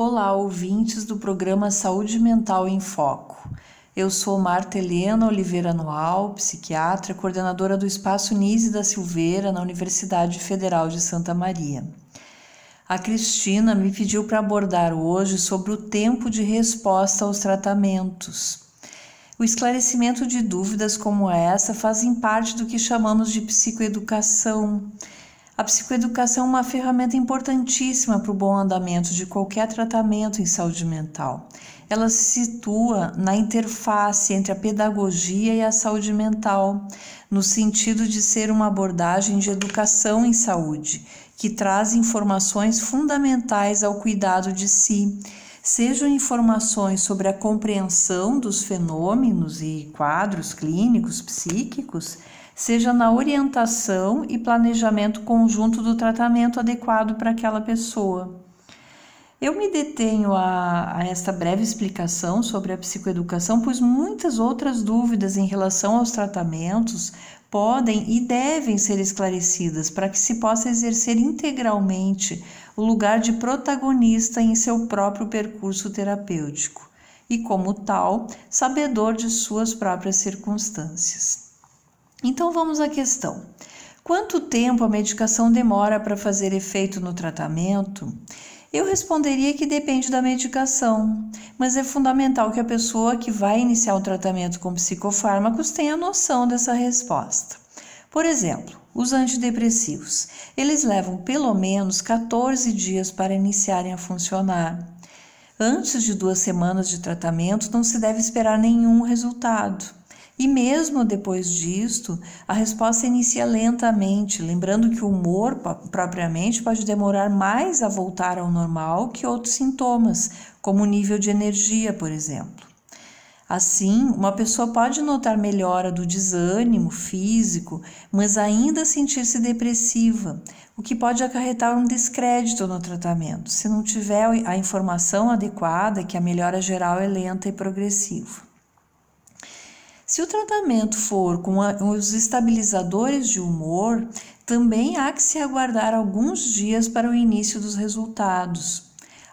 Olá, ouvintes do programa Saúde Mental em Foco. Eu sou Marta Helena Oliveira Noal, psiquiatra, coordenadora do Espaço Nise da Silveira na Universidade Federal de Santa Maria. A Cristina me pediu para abordar hoje sobre o tempo de resposta aos tratamentos. O esclarecimento de dúvidas como essa fazem parte do que chamamos de psicoeducação a psicoeducação é uma ferramenta importantíssima para o bom andamento de qualquer tratamento em saúde mental. Ela se situa na interface entre a pedagogia e a saúde mental, no sentido de ser uma abordagem de educação em saúde, que traz informações fundamentais ao cuidado de si, sejam informações sobre a compreensão dos fenômenos e quadros clínicos psíquicos, seja na orientação e planejamento conjunto do tratamento adequado para aquela pessoa. Eu me detenho a, a, esta breve explicação sobre a psicoeducação, pois muitas outras dúvidas em relação aos tratamentos podem e devem ser esclarecidas para que se possa exercer integralmente o lugar de protagonista em seu próprio percurso terapêutico e, como tal, sabedor de suas próprias circunstâncias. Então vamos à questão. Quanto tempo a medicação demora para fazer efeito no tratamento? Eu responderia que depende da medicação, mas é fundamental que a pessoa que vai iniciar o tratamento com psicofármacos tenha noção dessa resposta. Por exemplo, os antidepressivos. Eles levam pelo menos 14 dias para iniciarem a funcionar. Antes de duas semanas de tratamento, não se deve esperar nenhum resultado. E mesmo depois disto, a resposta inicia lentamente, lembrando que o humor propriamente pode demorar mais a voltar ao normal que outros sintomas, como o nível de energia, por exemplo. Assim, uma pessoa pode notar melhora do desânimo físico, mas ainda sentir-se depressiva, o que pode acarretar um descrédito no tratamento, se não tiver a informação adequada que a melhora geral é lenta e progressiva. Se o tratamento for com a, os estabilizadores de humor, também há que se aguardar alguns dias para o início dos resultados.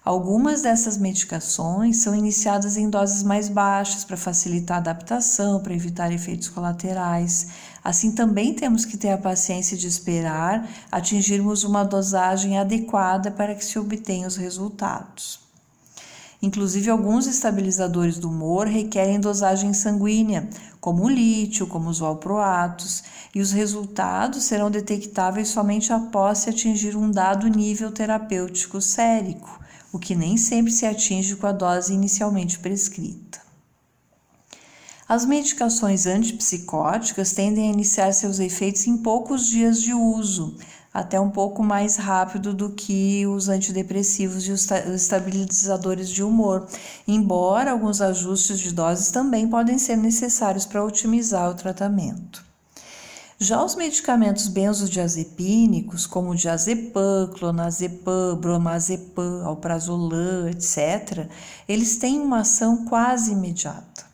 Algumas dessas medicações são iniciadas em doses mais baixas para facilitar a adaptação, para evitar efeitos colaterais. Assim, também temos que ter a paciência de esperar atingirmos uma dosagem adequada para que se obtenham os resultados. Inclusive, alguns estabilizadores do humor requerem dosagem sanguínea, como o lítio, como os valproatos, e os resultados serão detectáveis somente após se atingir um dado nível terapêutico sérico, o que nem sempre se atinge com a dose inicialmente prescrita. As medicações antipsicóticas tendem a iniciar seus efeitos em poucos dias de uso, até um pouco mais rápido do que os antidepressivos e os estabilizadores de humor, embora alguns ajustes de doses também podem ser necessários para otimizar o tratamento. Já os medicamentos benzodiazepínicos, como diazepam, clonazepam, bromazepam, alprazolam, etc., eles têm uma ação quase imediata.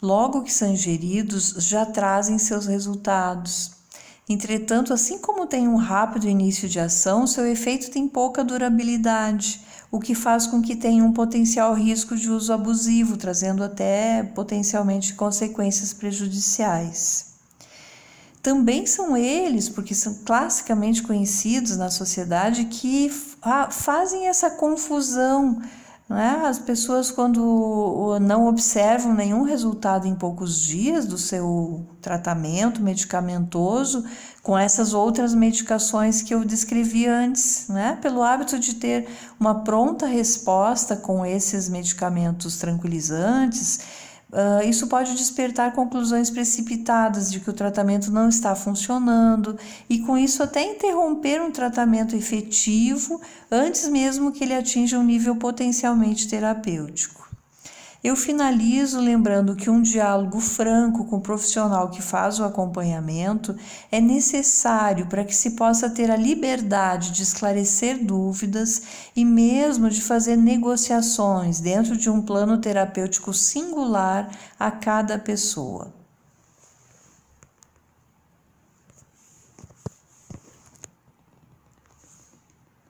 Logo que são ingeridos, já trazem seus resultados. Entretanto, assim como tem um rápido início de ação, seu efeito tem pouca durabilidade, o que faz com que tenha um potencial risco de uso abusivo, trazendo até potencialmente consequências prejudiciais. Também são eles, porque são classicamente conhecidos na sociedade, que fazem essa confusão né? As pessoas, quando não observam nenhum resultado em poucos dias do seu tratamento medicamentoso, com essas outras medicações que eu descrevi antes, né? pelo hábito de ter uma pronta resposta com esses medicamentos tranquilizantes, Uh, isso pode despertar conclusões precipitadas de que o tratamento não está funcionando e, com isso, até interromper um tratamento efetivo antes mesmo que ele atinja um nível potencialmente terapêutico. Eu finalizo lembrando que um diálogo franco com o profissional que faz o acompanhamento é necessário para que se possa ter a liberdade de esclarecer dúvidas e mesmo de fazer negociações dentro de um plano terapêutico singular a cada pessoa.